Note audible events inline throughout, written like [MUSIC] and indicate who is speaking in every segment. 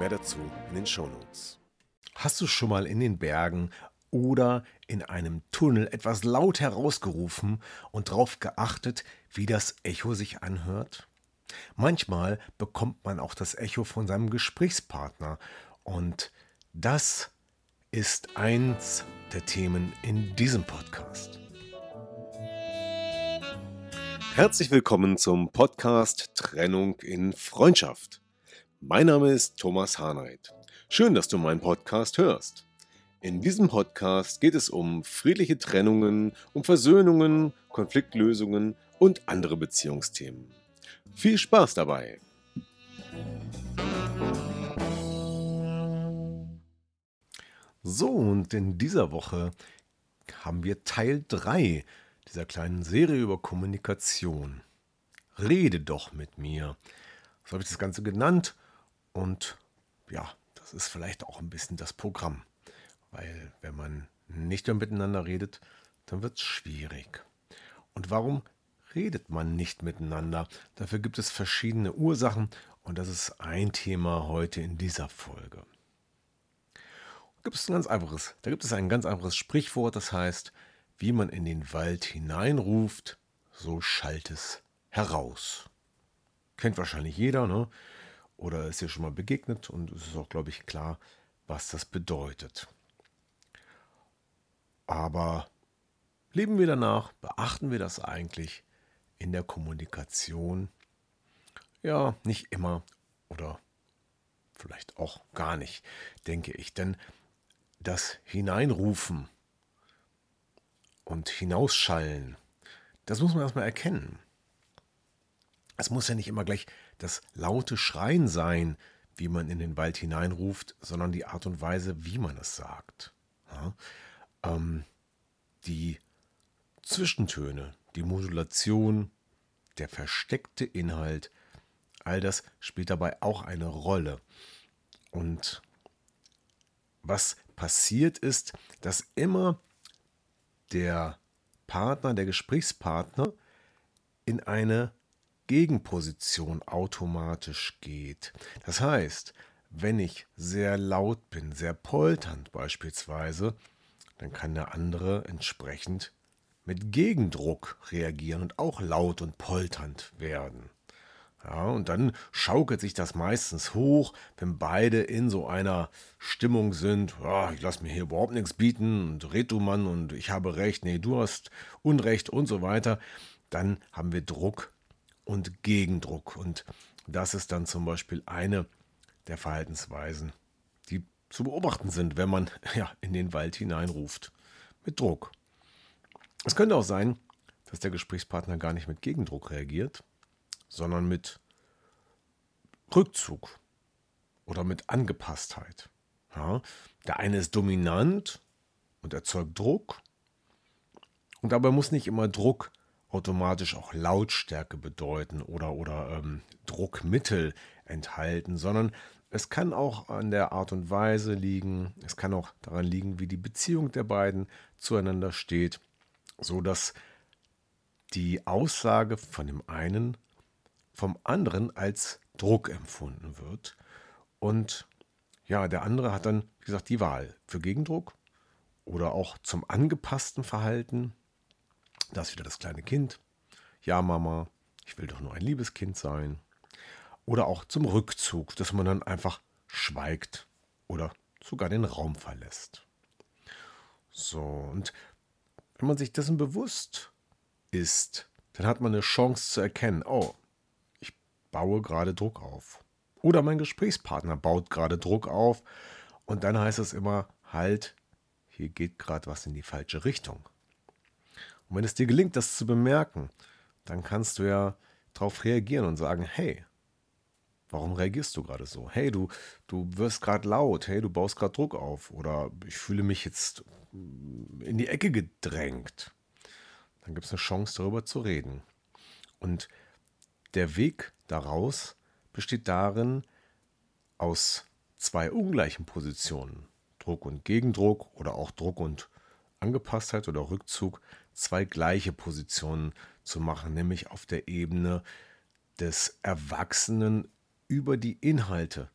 Speaker 1: Mehr dazu in den Shownotes. Hast du schon mal in den Bergen oder in einem Tunnel etwas laut herausgerufen und darauf geachtet, wie das Echo sich anhört? Manchmal bekommt man auch das Echo von seinem Gesprächspartner und das ist eins der Themen in diesem Podcast. Herzlich willkommen zum Podcast Trennung in Freundschaft. Mein Name ist Thomas Harnight. Schön, dass du meinen Podcast hörst. In diesem Podcast geht es um friedliche Trennungen, um Versöhnungen, Konfliktlösungen und andere Beziehungsthemen. Viel Spaß dabei! So, und in dieser Woche haben wir Teil 3 dieser kleinen Serie über Kommunikation. Rede doch mit mir. So habe ich das Ganze genannt. Und ja, das ist vielleicht auch ein bisschen das Programm. Weil wenn man nicht mehr miteinander redet, dann wird es schwierig. Und warum redet man nicht miteinander? Dafür gibt es verschiedene Ursachen und das ist ein Thema heute in dieser Folge. Da gibt es ein ganz einfaches, da gibt es ein ganz einfaches Sprichwort, das heißt, wie man in den Wald hineinruft, so schallt es heraus. Kennt wahrscheinlich jeder, ne? Oder ist dir schon mal begegnet und es ist auch, glaube ich, klar, was das bedeutet. Aber leben wir danach? Beachten wir das eigentlich in der Kommunikation? Ja, nicht immer oder vielleicht auch gar nicht, denke ich. Denn das Hineinrufen und Hinausschallen, das muss man erstmal erkennen. Es muss ja nicht immer gleich das laute Schreien sein, wie man in den Wald hineinruft, sondern die Art und Weise, wie man es sagt. Ja? ähm, die Zwischentöne, die Modulation, der versteckte Inhalt, all das spielt dabei auch eine Rolle. Und was passiert ist, dass immer der Partner, der Gesprächspartner in eine Gegenposition automatisch geht. Das heißt, wenn ich sehr laut bin, sehr polternd beispielsweise, dann kann der andere entsprechend mit Gegendruck reagieren und auch laut und polternd werden. Ja, und dann schaukelt sich das meistens hoch, wenn beide in so einer Stimmung sind, ja, ich lasse mir hier überhaupt nichts bieten und red du Mann und ich habe recht, nee, du hast Unrecht und so weiter. Dann haben wir Druck und Gegendruck. Und das ist dann zum Beispiel eine der Verhaltensweisen, zu beobachten sind, wenn man [LAUGHS] ja, in den Wald hineinruft. Mit Druck. Es könnte auch sein, dass der Gesprächspartner gar nicht mit Gegendruck reagiert, sondern mit Rückzug oder mit Angepasstheit. Ja, der eine ist dominant und erzeugt Druck. Und dabei muss nicht immer Druck automatisch auch Lautstärke bedeuten oder, oder ähm, Druckmittel enthalten, sondern es kann auch an der Art und Weise liegen, es kann auch daran liegen, wie die Beziehung der beiden zueinander steht, so dass die Aussage von dem einen vom anderen als Druck empfunden wird und ja, der andere hat dann, wie gesagt, die Wahl für Gegendruck oder auch zum angepassten Verhalten. Das ist wieder das kleine Kind. Ja, Mama, ich will doch nur ein liebes Kind sein oder auch zum Rückzug, dass man dann einfach schweigt oder sogar den Raum verlässt. So, und wenn man sich dessen bewusst ist, dann hat man eine Chance zu erkennen, oh, ich baue gerade Druck auf. Oder mein Gesprächspartner baut gerade Druck auf. Und dann heißt es immer, halt, hier geht gerade was in die falsche Richtung. Und wenn es dir gelingt, das zu bemerken, dann kannst du ja darauf reagieren und sagen, hey, Warum reagierst du gerade so? Hey, du, du wirst gerade laut. Hey, du baust gerade Druck auf. Oder ich fühle mich jetzt in die Ecke gedrängt. Dann gibt es eine Chance, darüber zu reden. Und der Weg daraus besteht darin, aus zwei ungleichen Positionen, Druck und Gegendruck oder auch Druck und Angepasstheit oder Rückzug, zwei gleiche Positionen zu machen, nämlich auf der Ebene des Erwachsenen über die Inhalte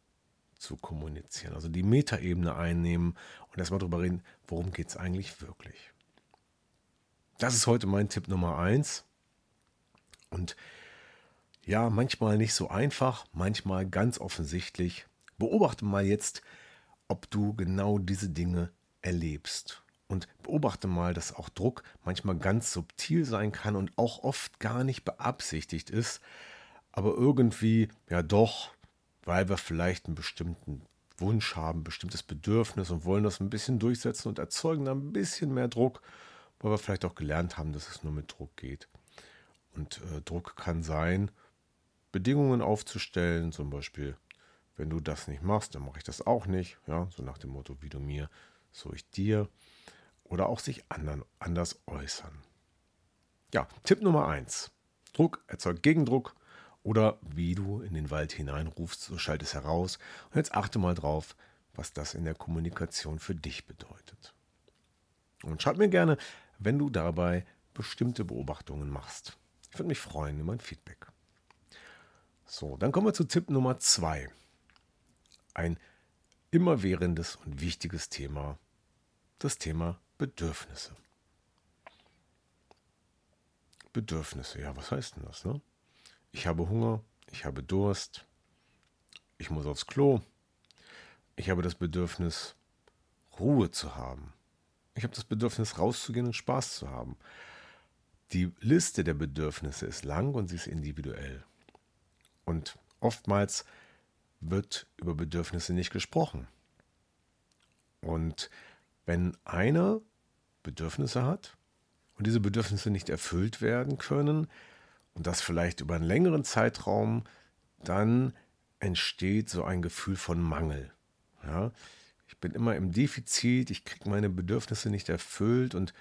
Speaker 1: zu kommunizieren, also die Metaebene einnehmen und erstmal darüber reden, worum geht es eigentlich wirklich. Das ist heute mein Tipp Nummer eins. Und ja, manchmal nicht so einfach, manchmal ganz offensichtlich. Beobachte mal jetzt, ob du genau diese Dinge erlebst. Und beobachte mal, dass auch Druck manchmal ganz subtil sein kann und auch oft gar nicht beabsichtigt ist, aber irgendwie ja doch, weil wir vielleicht einen bestimmten Wunsch haben, ein bestimmtes Bedürfnis und wollen das ein bisschen durchsetzen und erzeugen dann ein bisschen mehr Druck, weil wir vielleicht auch gelernt haben, dass es nur mit Druck geht. Und äh, Druck kann sein, Bedingungen aufzustellen, zum Beispiel, wenn du das nicht machst, dann mache ich das auch nicht. Ja, so nach dem Motto, wie du mir, so ich dir. Oder auch sich anderen, anders äußern. Ja, Tipp Nummer eins: Druck erzeugt Gegendruck oder wie du in den Wald hineinrufst, so schallt es heraus. Und jetzt achte mal drauf, was das in der Kommunikation für dich bedeutet. Und schreib mir gerne, wenn du dabei bestimmte Beobachtungen machst. Ich würde mich freuen über ein Feedback. So, dann kommen wir zu Tipp Nummer zwei. Ein immerwährendes und wichtiges Thema, das Thema Bedürfnisse. Bedürfnisse, ja, was heißt denn das? Ne? Ich habe Hunger, ich habe Durst, ich muss aufs Klo, ich habe das Bedürfnis, Ruhe zu haben. Ich habe das Bedürfnis, rauszugehen und Spaß zu haben. Die Liste der Bedürfnisse ist lang und sie ist individuell. Und oftmals wird über Bedürfnisse nicht gesprochen. Und wenn einer Bedürfnisse hat und diese Bedürfnisse nicht erfüllt werden können, und das vielleicht über einen längeren Zeitraum, dann entsteht so ein Gefühl von Mangel. Ja? Ich bin immer im Defizit, ich kriege meine Bedürfnisse nicht erfüllt und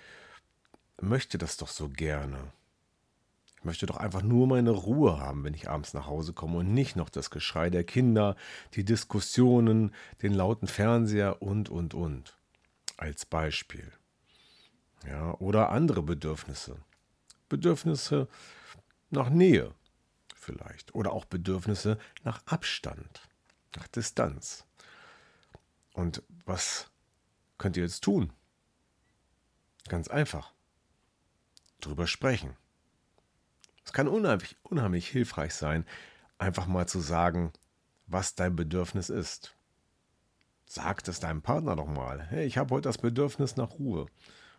Speaker 1: möchte das doch so gerne. Ich möchte doch einfach nur meine Ruhe haben, wenn ich abends nach Hause komme und nicht noch das Geschrei der Kinder, die Diskussionen, den lauten Fernseher und, und, und. Als Beispiel. Ja, oder andere Bedürfnisse. Bedürfnisse, nach Nähe vielleicht oder auch Bedürfnisse nach Abstand, nach Distanz. Und was könnt ihr jetzt tun? Ganz einfach. Drüber sprechen. Es kann unheimlich, unheimlich hilfreich sein, einfach mal zu sagen, was dein Bedürfnis ist. Sag es deinem Partner doch mal. Hey, ich habe heute das Bedürfnis nach Ruhe.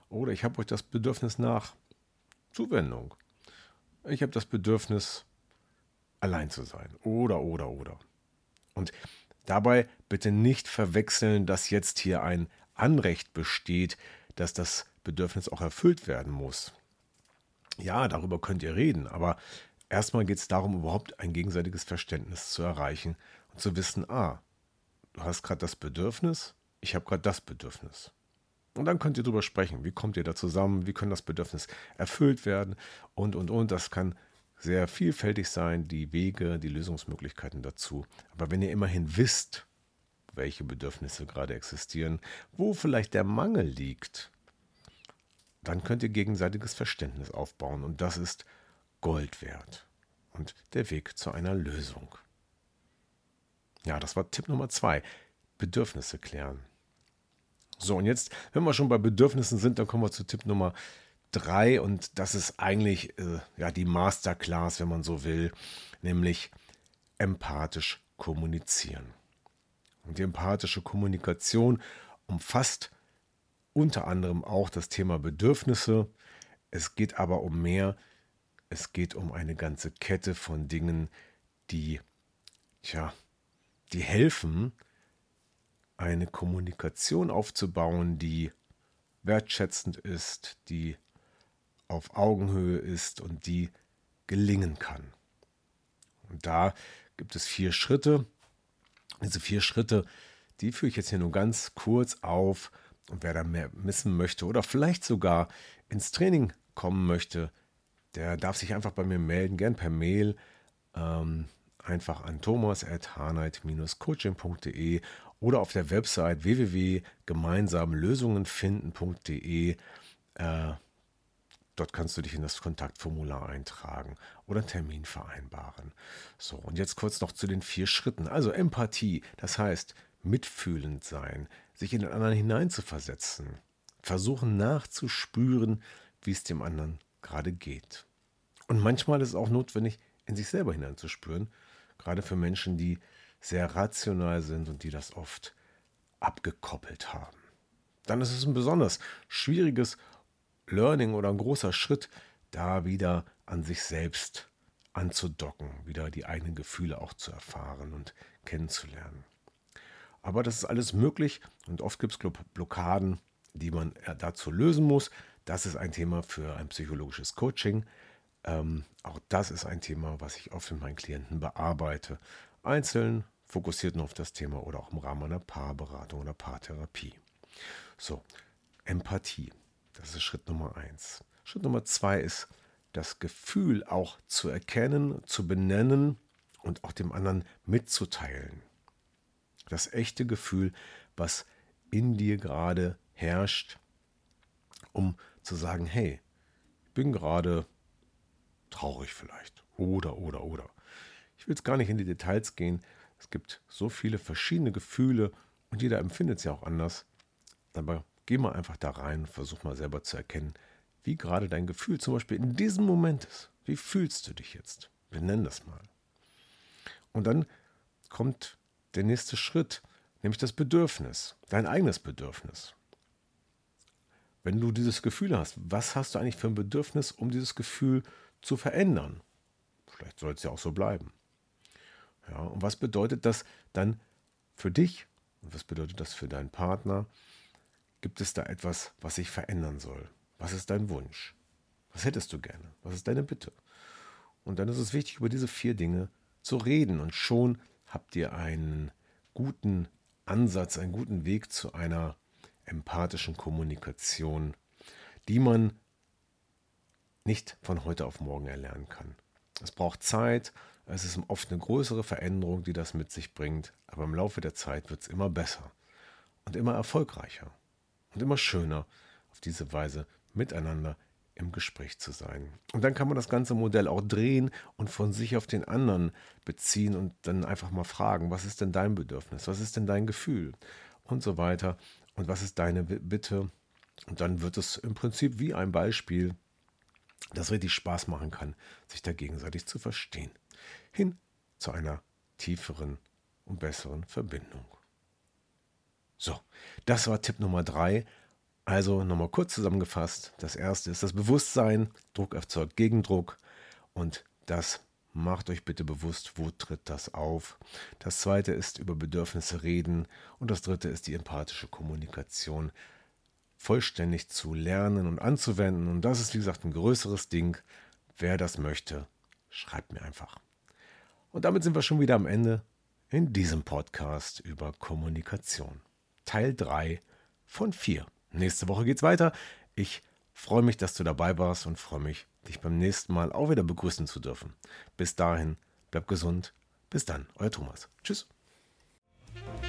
Speaker 1: Oder ich habe heute das Bedürfnis nach Zuwendung. Ich habe das Bedürfnis, allein zu sein. Oder, oder, oder. Und dabei bitte nicht verwechseln, dass jetzt hier ein Anrecht besteht, dass das Bedürfnis auch erfüllt werden muss. Ja, darüber könnt ihr reden, aber erstmal geht es darum, überhaupt ein gegenseitiges Verständnis zu erreichen und zu wissen, ah, du hast gerade das Bedürfnis, ich habe gerade das Bedürfnis. Und dann könnt ihr darüber sprechen. Wie kommt ihr da zusammen? Wie können das Bedürfnis erfüllt werden? Und, und, und. Das kann sehr vielfältig sein, die Wege, die Lösungsmöglichkeiten dazu. Aber wenn ihr immerhin wisst, welche Bedürfnisse gerade existieren, wo vielleicht der Mangel liegt, dann könnt ihr gegenseitiges Verständnis aufbauen. Und das ist Gold wert. Und der Weg zu einer Lösung. Ja, das war Tipp Nummer zwei. Bedürfnisse klären. So, und jetzt, wenn wir schon bei Bedürfnissen sind, dann kommen wir zu Tipp Nummer drei und das ist eigentlich äh, ja die Masterclass, wenn man so will, nämlich empathisch kommunizieren. Und die empathische Kommunikation umfasst unter anderem auch das Thema Bedürfnisse. Es geht aber um mehr. Es geht um eine ganze Kette von Dingen, die, tja, die helfen, eine Kommunikation aufzubauen, die wertschätzend ist, die auf Augenhöhe ist und die gelingen kann. Und da gibt es vier Schritte. Diese vier Schritte, die führe ich jetzt hier nur ganz kurz auf. Und wer da mehr wissen möchte oder vielleicht sogar ins Training kommen möchte, der darf sich einfach bei mir melden, gern per Mail. Ähm, einfach an thomas.harnight-coaching.de oder auf der Website www.gemeinsamlösungenfinden.de. Äh, dort kannst du dich in das Kontaktformular eintragen oder einen Termin vereinbaren. So, und jetzt kurz noch zu den vier Schritten. Also Empathie, das heißt mitfühlend sein, sich in den anderen hineinzuversetzen, versuchen nachzuspüren, wie es dem anderen gerade geht. Und manchmal ist es auch notwendig, in sich selber hineinzuspüren, gerade für Menschen, die sehr rational sind und die das oft abgekoppelt haben. Dann ist es ein besonders schwieriges Learning oder ein großer Schritt, da wieder an sich selbst anzudocken, wieder die eigenen Gefühle auch zu erfahren und kennenzulernen. Aber das ist alles möglich und oft gibt es Blockaden, die man dazu lösen muss. Das ist ein Thema für ein psychologisches Coaching. Ähm, auch das ist ein Thema, was ich oft mit meinen Klienten bearbeite. Einzeln, fokussiert nur auf das Thema oder auch im Rahmen einer Paarberatung oder Paartherapie. So, Empathie. Das ist Schritt Nummer eins. Schritt Nummer zwei ist, das Gefühl auch zu erkennen, zu benennen und auch dem anderen mitzuteilen. Das echte Gefühl, was in dir gerade herrscht, um zu sagen, hey, ich bin gerade traurig vielleicht. Oder, oder, oder. Ich will jetzt gar nicht in die Details gehen. Es gibt so viele verschiedene Gefühle und jeder empfindet ja auch anders. Aber geh mal einfach da rein und versuch mal selber zu erkennen, wie gerade dein Gefühl zum Beispiel in diesem Moment ist. Wie fühlst du dich jetzt? Nennen das mal. Und dann kommt der nächste Schritt, nämlich das Bedürfnis, dein eigenes Bedürfnis. Wenn du dieses Gefühl hast, was hast du eigentlich für ein Bedürfnis, um dieses Gefühl zu verändern? Vielleicht soll es ja auch so bleiben. Ja, und was bedeutet das dann für dich? Und was bedeutet das für deinen Partner? Gibt es da etwas, was sich verändern soll? Was ist dein Wunsch? Was hättest du gerne? Was ist deine Bitte? Und dann ist es wichtig, über diese vier Dinge zu reden. Und schon habt ihr einen guten Ansatz, einen guten Weg zu einer empathischen Kommunikation, die man nicht von heute auf morgen erlernen kann. Es braucht Zeit, es ist oft eine größere Veränderung, die das mit sich bringt, aber im Laufe der Zeit wird es immer besser und immer erfolgreicher und immer schöner, auf diese Weise miteinander im Gespräch zu sein. Und dann kann man das ganze Modell auch drehen und von sich auf den anderen beziehen und dann einfach mal fragen, was ist denn dein Bedürfnis, was ist denn dein Gefühl und so weiter und was ist deine Bitte. Und dann wird es im Prinzip wie ein Beispiel, das richtig Spaß machen kann, sich da gegenseitig zu verstehen. Hin zu einer tieferen und besseren Verbindung. So, das war Tipp Nummer drei. Also nochmal kurz zusammengefasst. Das erste ist das Bewusstsein. Druck erzeugt Gegendruck. Und das macht euch bitte bewusst, wo tritt das auf. Das zweite ist über Bedürfnisse reden. Und das dritte ist die empathische Kommunikation vollständig zu lernen und anzuwenden. Und das ist, wie gesagt, ein größeres Ding. Wer das möchte, schreibt mir einfach. Und damit sind wir schon wieder am Ende in diesem Podcast über Kommunikation. Teil 3 von 4. Nächste Woche geht's weiter. Ich freue mich, dass du dabei warst und freue mich, dich beim nächsten Mal auch wieder begrüßen zu dürfen. Bis dahin, bleib gesund. Bis dann, euer Thomas. Tschüss.